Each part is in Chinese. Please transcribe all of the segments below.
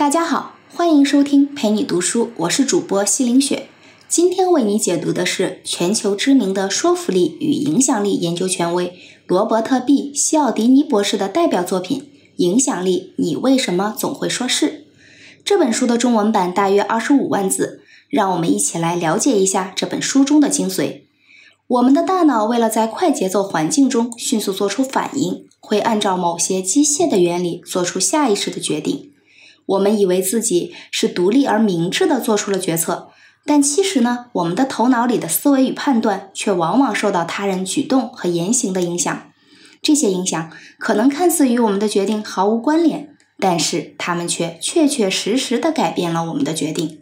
大家好，欢迎收听陪你读书，我是主播西林雪。今天为你解读的是全球知名的说服力与影响力研究权威罗伯特 ·B· 西奥迪尼博士的代表作品《影响力：你为什么总会说是》这本书的中文版大约二十五万字，让我们一起来了解一下这本书中的精髓。我们的大脑为了在快节奏环境中迅速做出反应，会按照某些机械的原理做出下意识的决定。我们以为自己是独立而明智的做出了决策，但其实呢，我们的头脑里的思维与判断却往往受到他人举动和言行的影响。这些影响可能看似与我们的决定毫无关联，但是他们却确确实实的改变了我们的决定，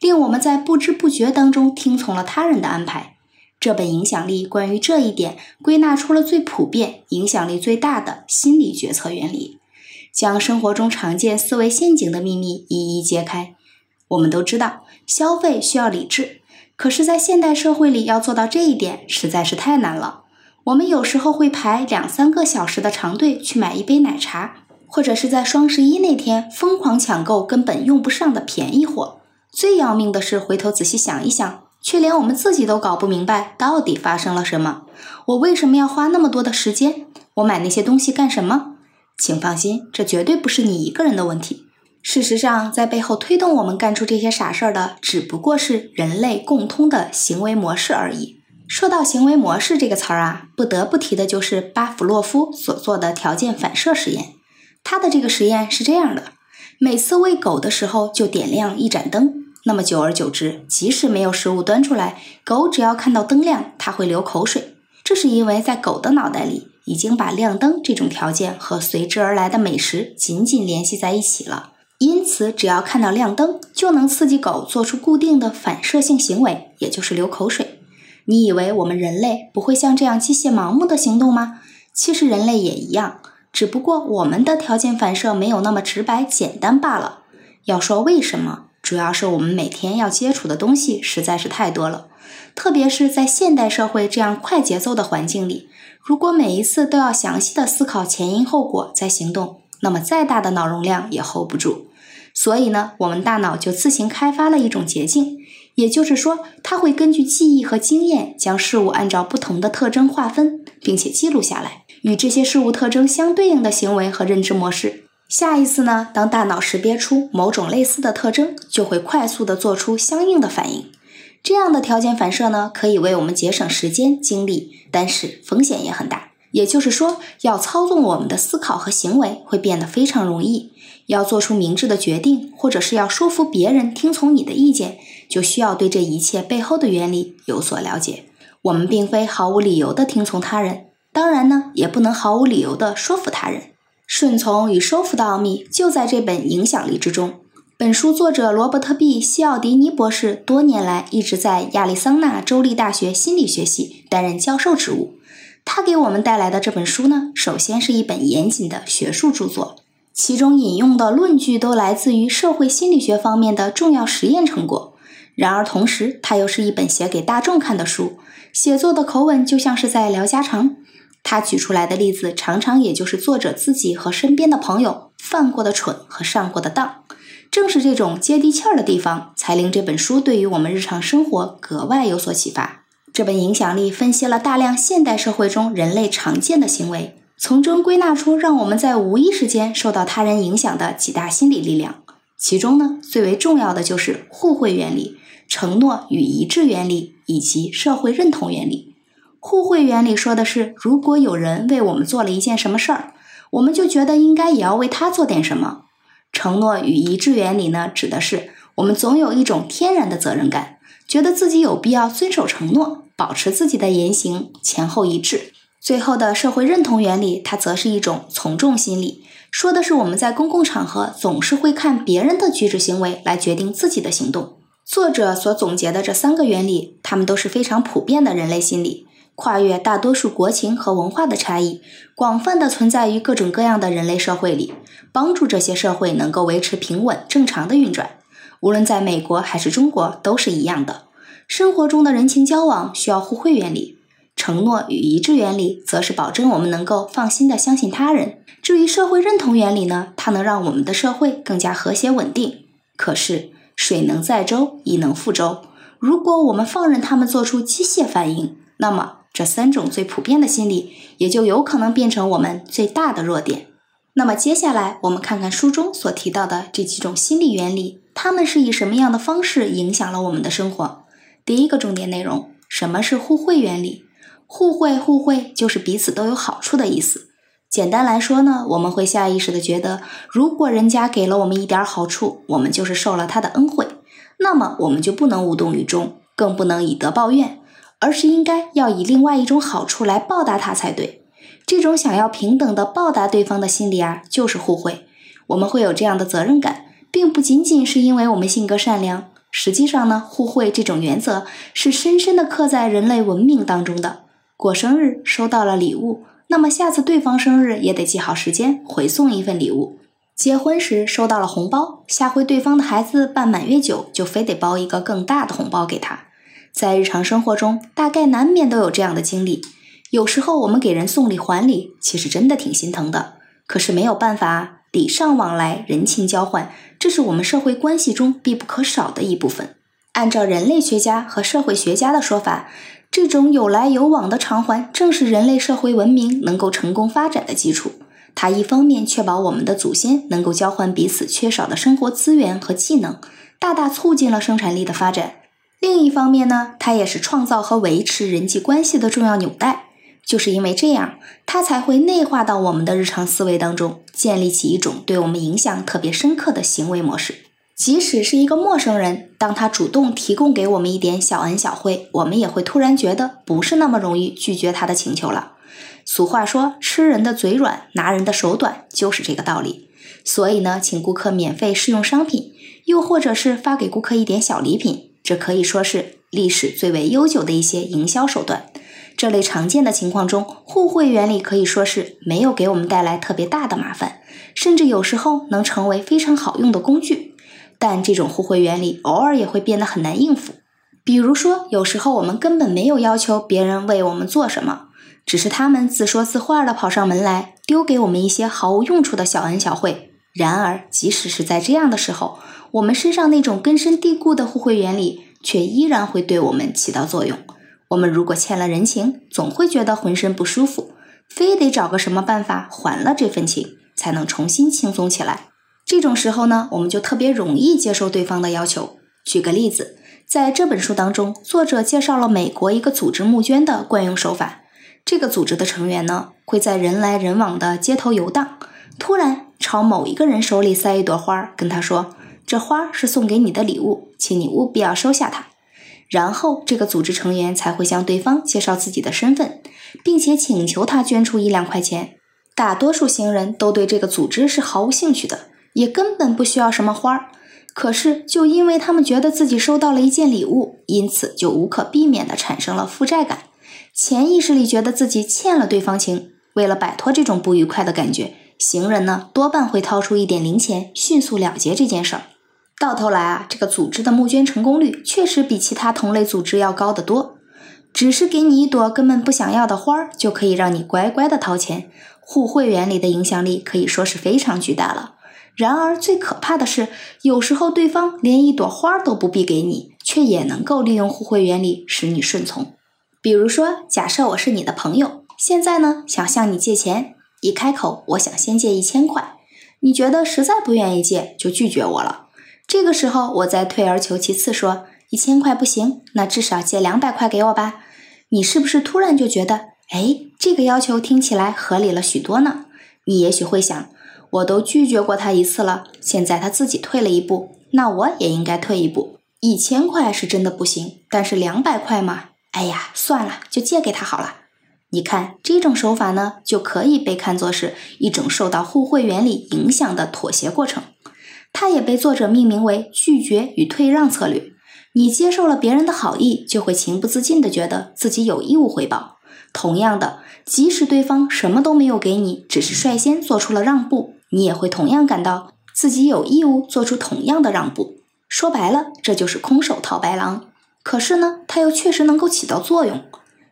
令我们在不知不觉当中听从了他人的安排。这本影响力关于这一点归纳出了最普遍、影响力最大的心理决策原理。将生活中常见思维陷阱的秘密一一揭开。我们都知道，消费需要理智，可是，在现代社会里，要做到这一点实在是太难了。我们有时候会排两三个小时的长队去买一杯奶茶，或者是在双十一那天疯狂抢购根本用不上的便宜货。最要命的是，回头仔细想一想，却连我们自己都搞不明白到底发生了什么。我为什么要花那么多的时间？我买那些东西干什么？请放心，这绝对不是你一个人的问题。事实上，在背后推动我们干出这些傻事儿的，只不过是人类共通的行为模式而已。说到行为模式这个词儿啊，不得不提的就是巴甫洛夫所做的条件反射实验。他的这个实验是这样的：每次喂狗的时候就点亮一盏灯，那么久而久之，即使没有食物端出来，狗只要看到灯亮，它会流口水。这是因为在狗的脑袋里。已经把亮灯这种条件和随之而来的美食紧紧联系在一起了，因此只要看到亮灯，就能刺激狗做出固定的反射性行为，也就是流口水。你以为我们人类不会像这样机械盲目的行动吗？其实人类也一样，只不过我们的条件反射没有那么直白简单罢了。要说为什么，主要是我们每天要接触的东西实在是太多了，特别是在现代社会这样快节奏的环境里。如果每一次都要详细的思考前因后果再行动，那么再大的脑容量也 hold 不住。所以呢，我们大脑就自行开发了一种捷径，也就是说，它会根据记忆和经验，将事物按照不同的特征划分，并且记录下来，与这些事物特征相对应的行为和认知模式。下一次呢，当大脑识别出某种类似的特征，就会快速的做出相应的反应。这样的条件反射呢，可以为我们节省时间精力，但是风险也很大。也就是说，要操纵我们的思考和行为会变得非常容易。要做出明智的决定，或者是要说服别人听从你的意见，就需要对这一切背后的原理有所了解。我们并非毫无理由的听从他人，当然呢，也不能毫无理由的说服他人。顺从与收服的奥秘就在这本影响力之中。本书作者罗伯特 ·B· 西奥迪尼博士多年来一直在亚利桑那州立大学心理学系担任教授职务。他给我们带来的这本书呢，首先是一本严谨的学术著作，其中引用的论据都来自于社会心理学方面的重要实验成果。然而，同时它又是一本写给大众看的书，写作的口吻就像是在聊家常。他举出来的例子常常也就是作者自己和身边的朋友犯过的蠢和上过的当。正是这种接地气儿的地方，才令这本书对于我们日常生活格外有所启发。这本影响力分析了大量现代社会中人类常见的行为，从中归纳出让我们在无意识间受到他人影响的几大心理力量。其中呢，最为重要的就是互惠原理、承诺与一致原理以及社会认同原理。互惠原理说的是，如果有人为我们做了一件什么事儿，我们就觉得应该也要为他做点什么。承诺与一致原理呢，指的是我们总有一种天然的责任感，觉得自己有必要遵守承诺，保持自己的言行前后一致。最后的社会认同原理，它则是一种从众心理，说的是我们在公共场合总是会看别人的举止行为来决定自己的行动。作者所总结的这三个原理，它们都是非常普遍的人类心理。跨越大多数国情和文化的差异，广泛的存在于各种各样的人类社会里，帮助这些社会能够维持平稳正常的运转。无论在美国还是中国，都是一样的。生活中的人情交往需要互惠原理，承诺与一致原理则是保证我们能够放心的相信他人。至于社会认同原理呢，它能让我们的社会更加和谐稳定。可是水能载舟，亦能覆舟。如果我们放任他们做出机械反应，那么这三种最普遍的心理也就有可能变成我们最大的弱点。那么接下来我们看看书中所提到的这几种心理原理，它们是以什么样的方式影响了我们的生活？第一个重点内容，什么是互惠原理？互惠，互惠就是彼此都有好处的意思。简单来说呢，我们会下意识的觉得，如果人家给了我们一点好处，我们就是受了他的恩惠，那么我们就不能无动于衷，更不能以德报怨，而是应该要以另外一种好处来报答他才对。这种想要平等的报答对方的心理啊，就是互惠。我们会有这样的责任感，并不仅仅是因为我们性格善良。实际上呢，互惠这种原则是深深的刻在人类文明当中的。过生日收到了礼物，那么下次对方生日也得记好时间回送一份礼物。结婚时收到了红包，下回对方的孩子办满月酒，就非得包一个更大的红包给他。在日常生活中，大概难免都有这样的经历。有时候我们给人送礼还礼，其实真的挺心疼的。可是没有办法，礼尚往来，人情交换。这是我们社会关系中必不可少的一部分。按照人类学家和社会学家的说法，这种有来有往的偿还，正是人类社会文明能够成功发展的基础。它一方面确保我们的祖先能够交换彼此缺少的生活资源和技能，大大促进了生产力的发展；另一方面呢，它也是创造和维持人际关系的重要纽带。就是因为这样，它才会内化到我们的日常思维当中，建立起一种对我们影响特别深刻的行为模式。即使是一个陌生人，当他主动提供给我们一点小恩小惠，我们也会突然觉得不是那么容易拒绝他的请求了。俗话说：“吃人的嘴软，拿人的手短”，就是这个道理。所以呢，请顾客免费试用商品，又或者是发给顾客一点小礼品，这可以说是历史最为悠久的一些营销手段。这类常见的情况中，互惠原理可以说是没有给我们带来特别大的麻烦，甚至有时候能成为非常好用的工具。但这种互惠原理偶尔也会变得很难应付。比如说，有时候我们根本没有要求别人为我们做什么，只是他们自说自话的跑上门来，丢给我们一些毫无用处的小恩小惠。然而，即使是在这样的时候，我们身上那种根深蒂固的互惠原理却依然会对我们起到作用。我们如果欠了人情，总会觉得浑身不舒服，非得找个什么办法还了这份情，才能重新轻松起来。这种时候呢，我们就特别容易接受对方的要求。举个例子，在这本书当中，作者介绍了美国一个组织募捐的惯用手法。这个组织的成员呢，会在人来人往的街头游荡，突然朝某一个人手里塞一朵花，跟他说：“这花是送给你的礼物，请你务必要收下它。”然后，这个组织成员才会向对方介绍自己的身份，并且请求他捐出一两块钱。大多数行人都对这个组织是毫无兴趣的，也根本不需要什么花儿。可是，就因为他们觉得自己收到了一件礼物，因此就无可避免地产生了负债感，潜意识里觉得自己欠了对方情。为了摆脱这种不愉快的感觉，行人呢多半会掏出一点零钱，迅速了结这件事儿。到头来啊，这个组织的募捐成功率确实比其他同类组织要高得多。只是给你一朵根本不想要的花儿，就可以让你乖乖的掏钱。互惠原理的影响力可以说是非常巨大了。然而最可怕的是，有时候对方连一朵花都不必给你，却也能够利用互惠原理使你顺从。比如说，假设我是你的朋友，现在呢想向你借钱，一开口我想先借一千块，你觉得实在不愿意借，就拒绝我了。这个时候，我再退而求其次说一千块不行，那至少借两百块给我吧。你是不是突然就觉得，哎，这个要求听起来合理了许多呢？你也许会想，我都拒绝过他一次了，现在他自己退了一步，那我也应该退一步。一千块是真的不行，但是两百块嘛，哎呀，算了，就借给他好了。你看，这种手法呢，就可以被看作是一种受到互惠原理影响的妥协过程。它也被作者命名为拒绝与退让策略。你接受了别人的好意，就会情不自禁地觉得自己有义务回报。同样的，即使对方什么都没有给你，只是率先做出了让步，你也会同样感到自己有义务做出同样的让步。说白了，这就是空手套白狼。可是呢，它又确实能够起到作用。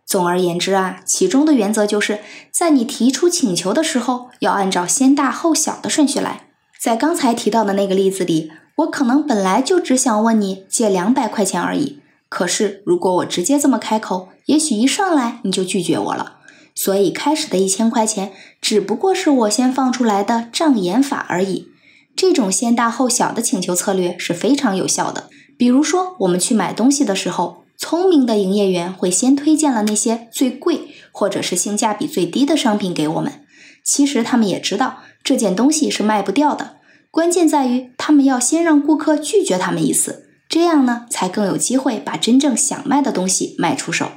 总而言之啊，其中的原则就是在你提出请求的时候，要按照先大后小的顺序来。在刚才提到的那个例子里，我可能本来就只想问你借两百块钱而已。可是如果我直接这么开口，也许一上来你就拒绝我了。所以开始的一千块钱只不过是我先放出来的障眼法而已。这种先大后小的请求策略是非常有效的。比如说，我们去买东西的时候。聪明的营业员会先推荐了那些最贵或者是性价比最低的商品给我们。其实他们也知道这件东西是卖不掉的，关键在于他们要先让顾客拒绝他们一次，这样呢才更有机会把真正想卖的东西卖出手。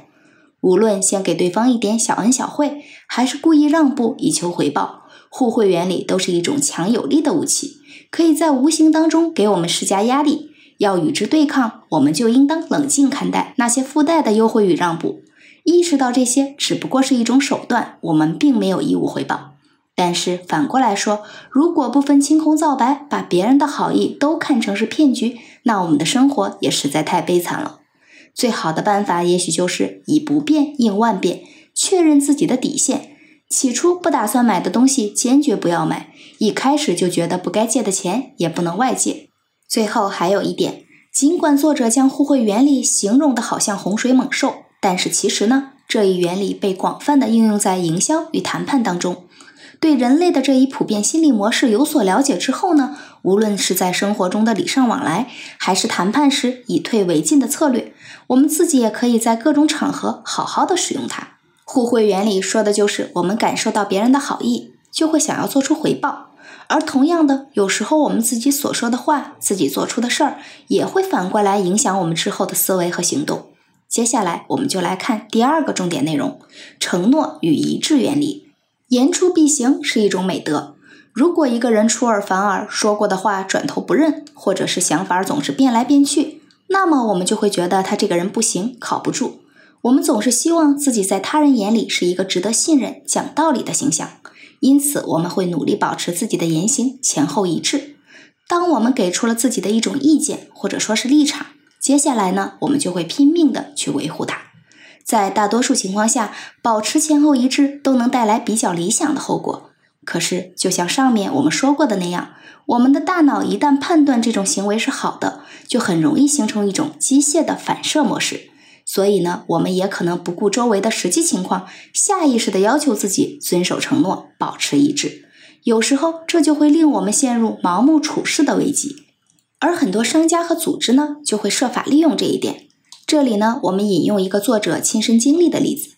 无论先给对方一点小恩小惠，还是故意让步以求回报，互惠原理都是一种强有力的武器，可以在无形当中给我们施加压力。要与之对抗，我们就应当冷静看待那些附带的优惠与让步，意识到这些只不过是一种手段，我们并没有义务回报。但是反过来说，如果不分青红皂白，把别人的好意都看成是骗局，那我们的生活也实在太悲惨了。最好的办法，也许就是以不变应万变，确认自己的底线。起初不打算买的东西，坚决不要买；一开始就觉得不该借的钱，也不能外借。最后还有一点，尽管作者将互惠原理形容的好像洪水猛兽，但是其实呢，这一原理被广泛的应用在营销与谈判当中。对人类的这一普遍心理模式有所了解之后呢，无论是在生活中的礼尚往来，还是谈判时以退为进的策略，我们自己也可以在各种场合好好的使用它。互惠原理说的就是我们感受到别人的好意，就会想要做出回报。而同样的，有时候我们自己所说的话，自己做出的事儿，也会反过来影响我们之后的思维和行动。接下来，我们就来看第二个重点内容：承诺与一致原理。言出必行是一种美德。如果一个人出尔反尔，说过的话转头不认，或者是想法总是变来变去，那么我们就会觉得他这个人不行，靠不住。我们总是希望自己在他人眼里是一个值得信任、讲道理的形象。因此，我们会努力保持自己的言行前后一致。当我们给出了自己的一种意见，或者说是立场，接下来呢，我们就会拼命的去维护它。在大多数情况下，保持前后一致都能带来比较理想的后果。可是，就像上面我们说过的那样，我们的大脑一旦判断这种行为是好的，就很容易形成一种机械的反射模式。所以呢，我们也可能不顾周围的实际情况，下意识的要求自己遵守承诺，保持一致。有时候，这就会令我们陷入盲目处事的危机。而很多商家和组织呢，就会设法利用这一点。这里呢，我们引用一个作者亲身经历的例子：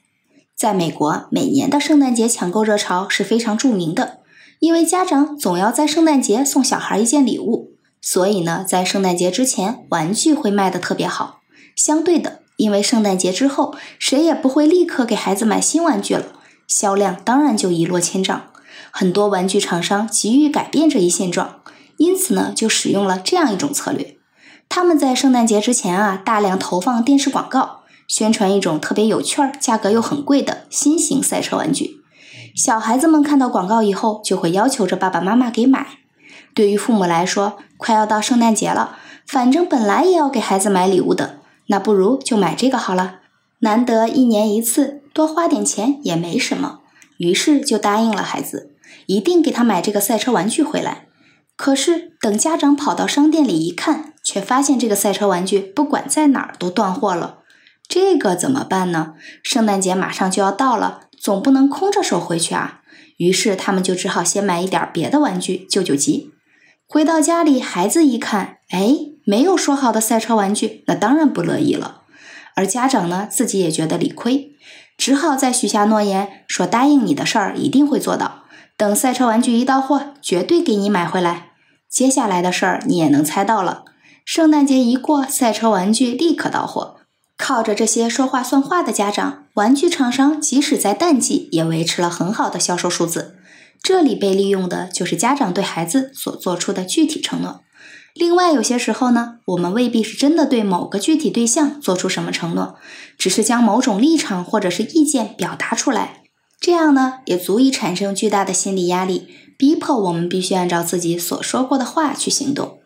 在美国，每年的圣诞节抢购热潮是非常著名的，因为家长总要在圣诞节送小孩一件礼物，所以呢，在圣诞节之前，玩具会卖得特别好。相对的。因为圣诞节之后，谁也不会立刻给孩子买新玩具了，销量当然就一落千丈。很多玩具厂商急于改变这一现状，因此呢，就使用了这样一种策略：他们在圣诞节之前啊，大量投放电视广告，宣传一种特别有趣儿、价格又很贵的新型赛车玩具。小孩子们看到广告以后，就会要求着爸爸妈妈给买。对于父母来说，快要到圣诞节了，反正本来也要给孩子买礼物的。那不如就买这个好了，难得一年一次，多花点钱也没什么。于是就答应了孩子，一定给他买这个赛车玩具回来。可是等家长跑到商店里一看，却发现这个赛车玩具不管在哪儿都断货了。这个怎么办呢？圣诞节马上就要到了，总不能空着手回去啊。于是他们就只好先买一点别的玩具救救急。回到家里，孩子一看，哎。没有说好的赛车玩具，那当然不乐意了。而家长呢，自己也觉得理亏，只好再许下诺言，说答应你的事儿一定会做到。等赛车玩具一到货，绝对给你买回来。接下来的事儿你也能猜到了。圣诞节一过，赛车玩具立刻到货。靠着这些说话算话的家长，玩具厂商即使在淡季也维持了很好的销售数字。这里被利用的就是家长对孩子所做出的具体承诺。另外，有些时候呢，我们未必是真的对某个具体对象做出什么承诺，只是将某种立场或者是意见表达出来，这样呢，也足以产生巨大的心理压力，逼迫我们必须按照自己所说过的话去行动。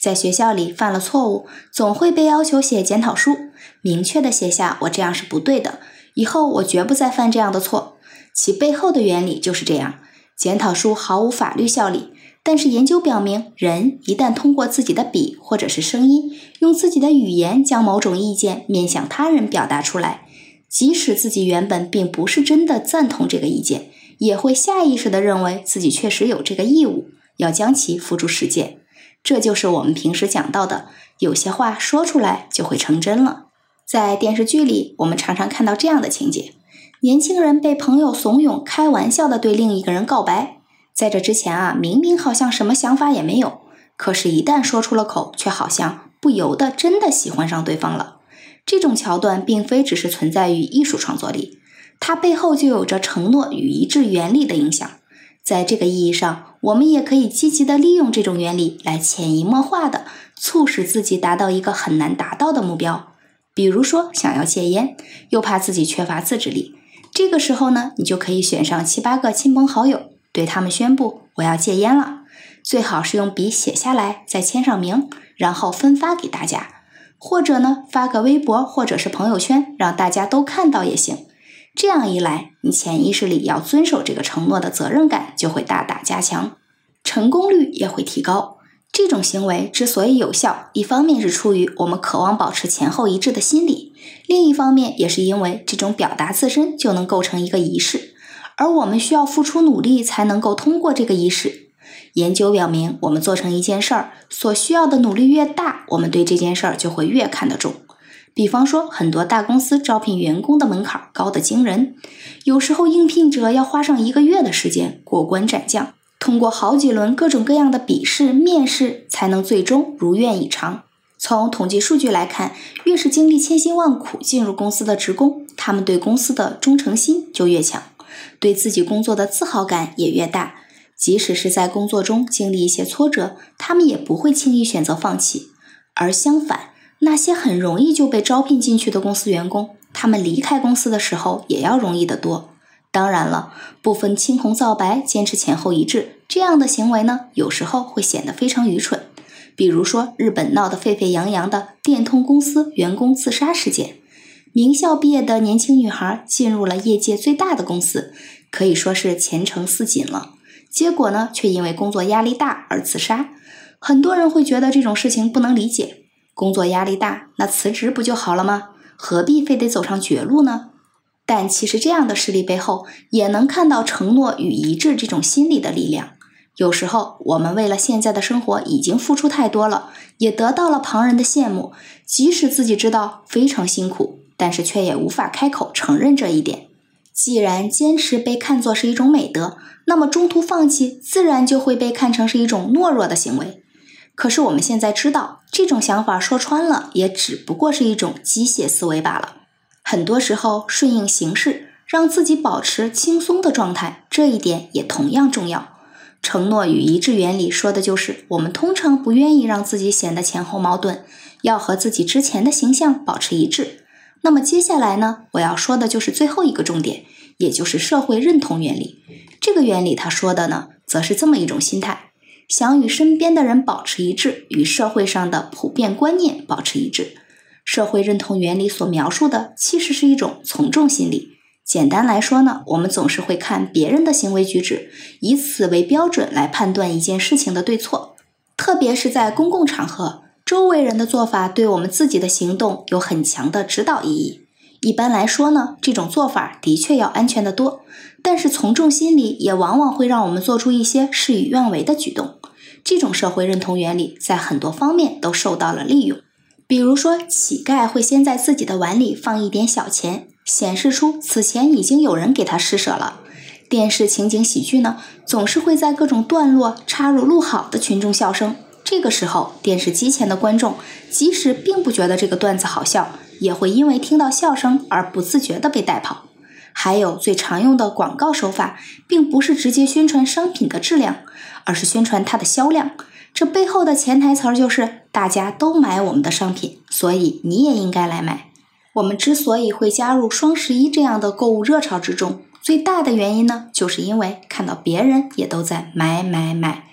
在学校里犯了错误，总会被要求写检讨书，明确的写下我这样是不对的，以后我绝不再犯这样的错。其背后的原理就是这样。检讨书毫无法律效力，但是研究表明，人一旦通过自己的笔或者是声音，用自己的语言将某种意见面向他人表达出来，即使自己原本并不是真的赞同这个意见，也会下意识地认为自己确实有这个义务，要将其付诸实践。这就是我们平时讲到的，有些话说出来就会成真了。在电视剧里，我们常常看到这样的情节。年轻人被朋友怂恿，开玩笑的对另一个人告白。在这之前啊，明明好像什么想法也没有，可是，一旦说出了口，却好像不由得真的喜欢上对方了。这种桥段并非只是存在于艺术创作里，它背后就有着承诺与一致原理的影响。在这个意义上，我们也可以积极的利用这种原理来潜移默化的促使自己达到一个很难达到的目标。比如说，想要戒烟，又怕自己缺乏自制力。这个时候呢，你就可以选上七八个亲朋好友，对他们宣布我要戒烟了。最好是用笔写下来，再签上名，然后分发给大家。或者呢，发个微博或者是朋友圈，让大家都看到也行。这样一来，你潜意识里要遵守这个承诺的责任感就会大大加强，成功率也会提高。这种行为之所以有效，一方面是出于我们渴望保持前后一致的心理，另一方面也是因为这种表达自身就能构成一个仪式，而我们需要付出努力才能够通过这个仪式。研究表明，我们做成一件事儿所需要的努力越大，我们对这件事儿就会越看得重。比方说，很多大公司招聘员工的门槛高得惊人，有时候应聘者要花上一个月的时间过关斩将。通过好几轮各种各样的笔试、面试，才能最终如愿以偿。从统计数据来看，越是经历千辛万苦进入公司的职工，他们对公司的忠诚心就越强，对自己工作的自豪感也越大。即使是在工作中经历一些挫折，他们也不会轻易选择放弃。而相反，那些很容易就被招聘进去的公司员工，他们离开公司的时候也要容易得多。当然了，不分青红皂白，坚持前后一致，这样的行为呢，有时候会显得非常愚蠢。比如说，日本闹得沸沸扬扬的电通公司员工自杀事件，名校毕业的年轻女孩进入了业界最大的公司，可以说是前程似锦了。结果呢，却因为工作压力大而自杀。很多人会觉得这种事情不能理解，工作压力大，那辞职不就好了吗？何必非得走上绝路呢？但其实，这样的事例背后也能看到承诺与一致这种心理的力量。有时候，我们为了现在的生活已经付出太多了，也得到了旁人的羡慕，即使自己知道非常辛苦，但是却也无法开口承认这一点。既然坚持被看作是一种美德，那么中途放弃自然就会被看成是一种懦弱的行为。可是我们现在知道，这种想法说穿了，也只不过是一种机械思维罢了。很多时候，顺应形势，让自己保持轻松的状态，这一点也同样重要。承诺与一致原理说的就是，我们通常不愿意让自己显得前后矛盾，要和自己之前的形象保持一致。那么接下来呢，我要说的就是最后一个重点，也就是社会认同原理。这个原理他说的呢，则是这么一种心态：想与身边的人保持一致，与社会上的普遍观念保持一致。社会认同原理所描述的，其实是一种从众心理。简单来说呢，我们总是会看别人的行为举止，以此为标准来判断一件事情的对错。特别是在公共场合，周围人的做法对我们自己的行动有很强的指导意义。一般来说呢，这种做法的确要安全得多。但是从众心理也往往会让我们做出一些事与愿违的举动。这种社会认同原理在很多方面都受到了利用。比如说，乞丐会先在自己的碗里放一点小钱，显示出此前已经有人给他施舍了。电视情景喜剧呢，总是会在各种段落插入录好的群众笑声。这个时候，电视机前的观众即使并不觉得这个段子好笑，也会因为听到笑声而不自觉地被带跑。还有最常用的广告手法，并不是直接宣传商品的质量，而是宣传它的销量。这背后的潜台词就是，大家都买我们的商品，所以你也应该来买。我们之所以会加入双十一这样的购物热潮之中，最大的原因呢，就是因为看到别人也都在买买买。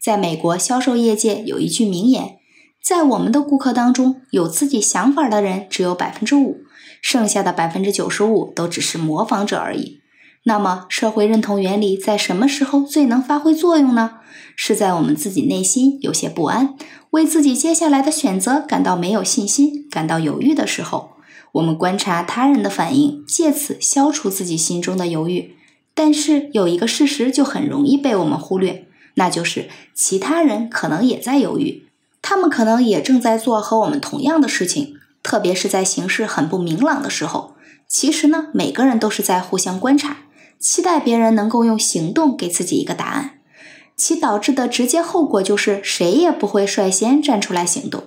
在美国销售业界有一句名言：在我们的顾客当中，有自己想法的人只有百分之五，剩下的百分之九十五都只是模仿者而已。那么，社会认同原理在什么时候最能发挥作用呢？是在我们自己内心有些不安，为自己接下来的选择感到没有信心、感到犹豫的时候。我们观察他人的反应，借此消除自己心中的犹豫。但是有一个事实就很容易被我们忽略，那就是其他人可能也在犹豫，他们可能也正在做和我们同样的事情，特别是在形势很不明朗的时候。其实呢，每个人都是在互相观察。期待别人能够用行动给自己一个答案，其导致的直接后果就是谁也不会率先站出来行动。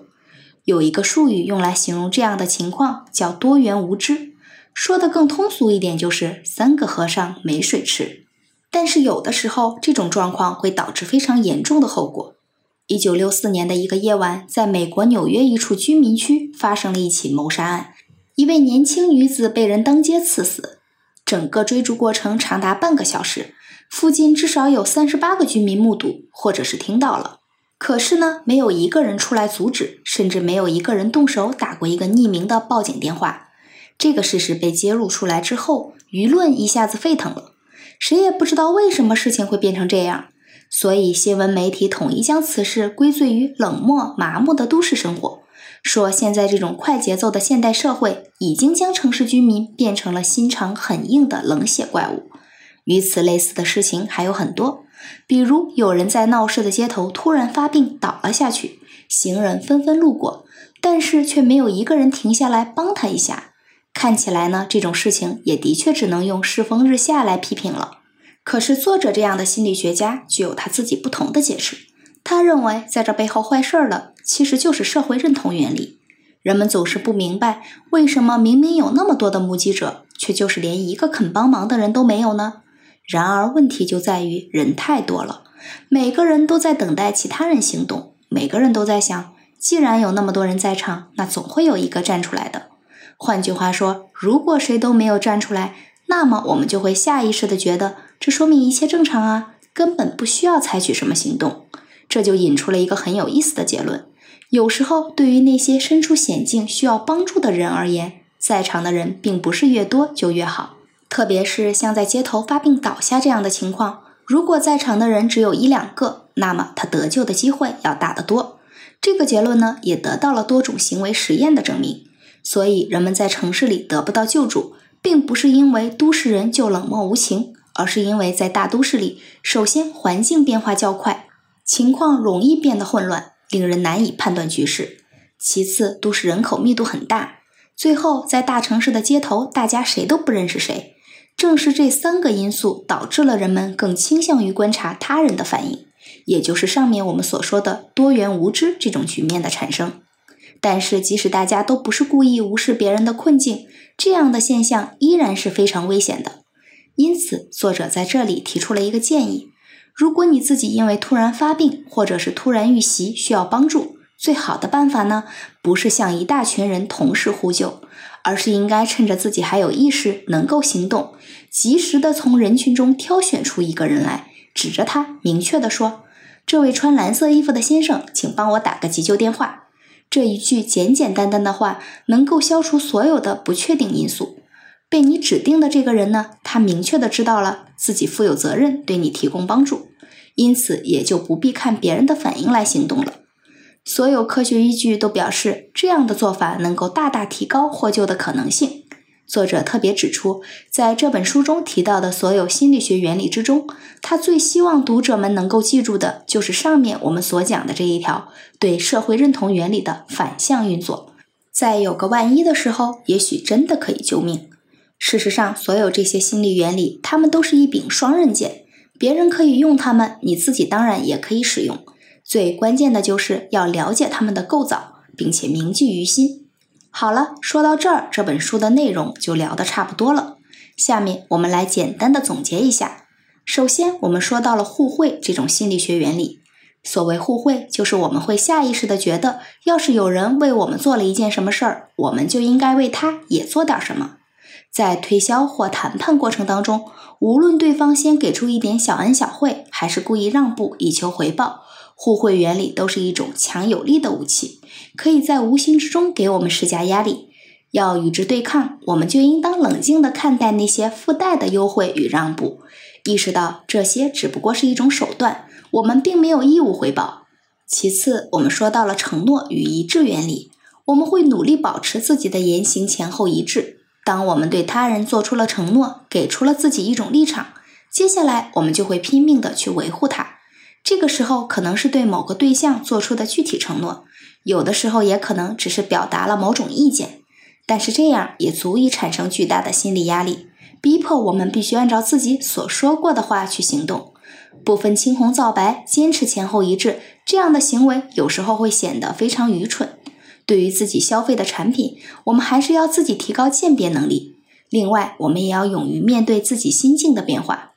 有一个术语用来形容这样的情况，叫多元无知。说的更通俗一点，就是三个和尚没水吃。但是有的时候，这种状况会导致非常严重的后果。一九六四年的一个夜晚，在美国纽约一处居民区发生了一起谋杀案，一位年轻女子被人当街刺死。整个追逐过程长达半个小时，附近至少有三十八个居民目睹或者是听到了。可是呢，没有一个人出来阻止，甚至没有一个人动手打过一个匿名的报警电话。这个事实被揭露出来之后，舆论一下子沸腾了，谁也不知道为什么事情会变成这样。所以新闻媒体统一将此事归罪于冷漠麻木的都市生活。说现在这种快节奏的现代社会，已经将城市居民变成了心肠很硬的冷血怪物。与此类似的事情还有很多，比如有人在闹市的街头突然发病倒了下去，行人纷纷路过，但是却没有一个人停下来帮他一下。看起来呢，这种事情也的确只能用世风日下来批评了。可是作者这样的心理学家具有他自己不同的解释。他认为，在这背后坏事儿的其实就是社会认同原理。人们总是不明白，为什么明明有那么多的目击者，却就是连一个肯帮忙的人都没有呢？然而，问题就在于人太多了，每个人都在等待其他人行动，每个人都在想，既然有那么多人在场，那总会有一个站出来的。换句话说，如果谁都没有站出来，那么我们就会下意识的觉得，这说明一切正常啊，根本不需要采取什么行动。这就引出了一个很有意思的结论：有时候，对于那些身处险境需要帮助的人而言，在场的人并不是越多就越好。特别是像在街头发病倒下这样的情况，如果在场的人只有一两个，那么他得救的机会要大得多。这个结论呢，也得到了多种行为实验的证明。所以，人们在城市里得不到救助，并不是因为都市人就冷漠无情，而是因为在大都市里，首先环境变化较快。情况容易变得混乱，令人难以判断局势。其次，都市人口密度很大。最后，在大城市的街头，大家谁都不认识谁。正是这三个因素导致了人们更倾向于观察他人的反应，也就是上面我们所说的多元无知这种局面的产生。但是，即使大家都不是故意无视别人的困境，这样的现象依然是非常危险的。因此，作者在这里提出了一个建议。如果你自己因为突然发病，或者是突然遇袭需要帮助，最好的办法呢，不是向一大群人同时呼救，而是应该趁着自己还有意识、能够行动，及时的从人群中挑选出一个人来，指着他，明确的说：“这位穿蓝色衣服的先生，请帮我打个急救电话。”这一句简简单单的话，能够消除所有的不确定因素。被你指定的这个人呢，他明确的知道了自己负有责任，对你提供帮助，因此也就不必看别人的反应来行动了。所有科学依据都表示，这样的做法能够大大提高获救的可能性。作者特别指出，在这本书中提到的所有心理学原理之中，他最希望读者们能够记住的就是上面我们所讲的这一条对社会认同原理的反向运作。在有个万一的时候，也许真的可以救命。事实上，所有这些心理原理，它们都是一柄双刃剑。别人可以用它们，你自己当然也可以使用。最关键的就是要了解它们的构造，并且铭记于心。好了，说到这儿，这本书的内容就聊得差不多了。下面我们来简单的总结一下。首先，我们说到了互惠这种心理学原理。所谓互惠，就是我们会下意识的觉得，要是有人为我们做了一件什么事儿，我们就应该为他也做点什么。在推销或谈判过程当中，无论对方先给出一点小恩小惠，还是故意让步以求回报，互惠原理都是一种强有力的武器，可以在无形之中给我们施加压力。要与之对抗，我们就应当冷静地看待那些附带的优惠与让步，意识到这些只不过是一种手段，我们并没有义务回报。其次，我们说到了承诺与一致原理，我们会努力保持自己的言行前后一致。当我们对他人做出了承诺，给出了自己一种立场，接下来我们就会拼命的去维护它。这个时候可能是对某个对象做出的具体承诺，有的时候也可能只是表达了某种意见，但是这样也足以产生巨大的心理压力，逼迫我们必须按照自己所说过的话去行动，不分青红皂白，坚持前后一致。这样的行为有时候会显得非常愚蠢。对于自己消费的产品，我们还是要自己提高鉴别能力。另外，我们也要勇于面对自己心境的变化。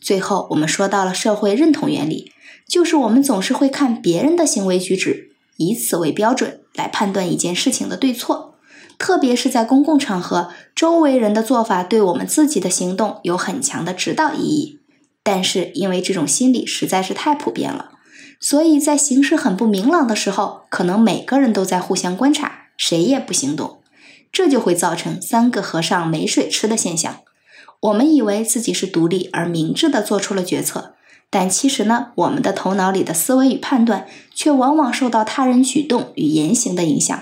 最后，我们说到了社会认同原理，就是我们总是会看别人的行为举止，以此为标准来判断一件事情的对错。特别是在公共场合，周围人的做法对我们自己的行动有很强的指导意义。但是，因为这种心理实在是太普遍了。所以在形势很不明朗的时候，可能每个人都在互相观察，谁也不行动，这就会造成三个和尚没水吃的现象。我们以为自己是独立而明智的做出了决策，但其实呢，我们的头脑里的思维与判断却往往受到他人举动与言行的影响。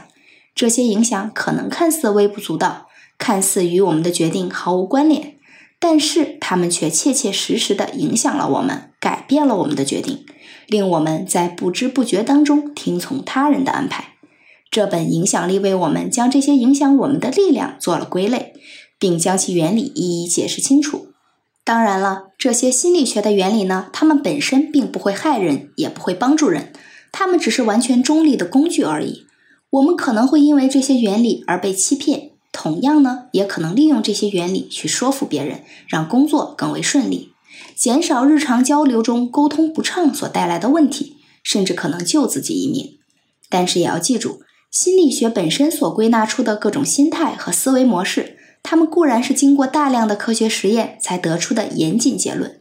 这些影响可能看似微不足道，看似与我们的决定毫无关联，但是他们却切切实实的影响了我们，改变了我们的决定。令我们在不知不觉当中听从他人的安排。这本影响力为我们将这些影响我们的力量做了归类，并将其原理一一解释清楚。当然了，这些心理学的原理呢，它们本身并不会害人，也不会帮助人，它们只是完全中立的工具而已。我们可能会因为这些原理而被欺骗，同样呢，也可能利用这些原理去说服别人，让工作更为顺利。减少日常交流中沟通不畅所带来的问题，甚至可能救自己一命。但是也要记住，心理学本身所归纳出的各种心态和思维模式，它们固然是经过大量的科学实验才得出的严谨结论，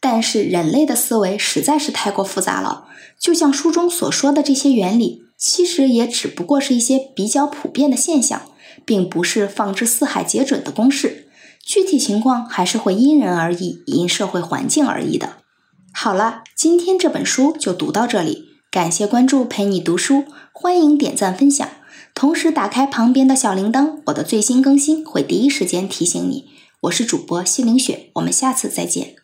但是人类的思维实在是太过复杂了。就像书中所说的这些原理，其实也只不过是一些比较普遍的现象，并不是放之四海皆准的公式。具体情况还是会因人而异，因社会环境而异的。好了，今天这本书就读到这里，感谢关注，陪你读书，欢迎点赞分享，同时打开旁边的小铃铛，我的最新更新会第一时间提醒你。我是主播西凌雪，我们下次再见。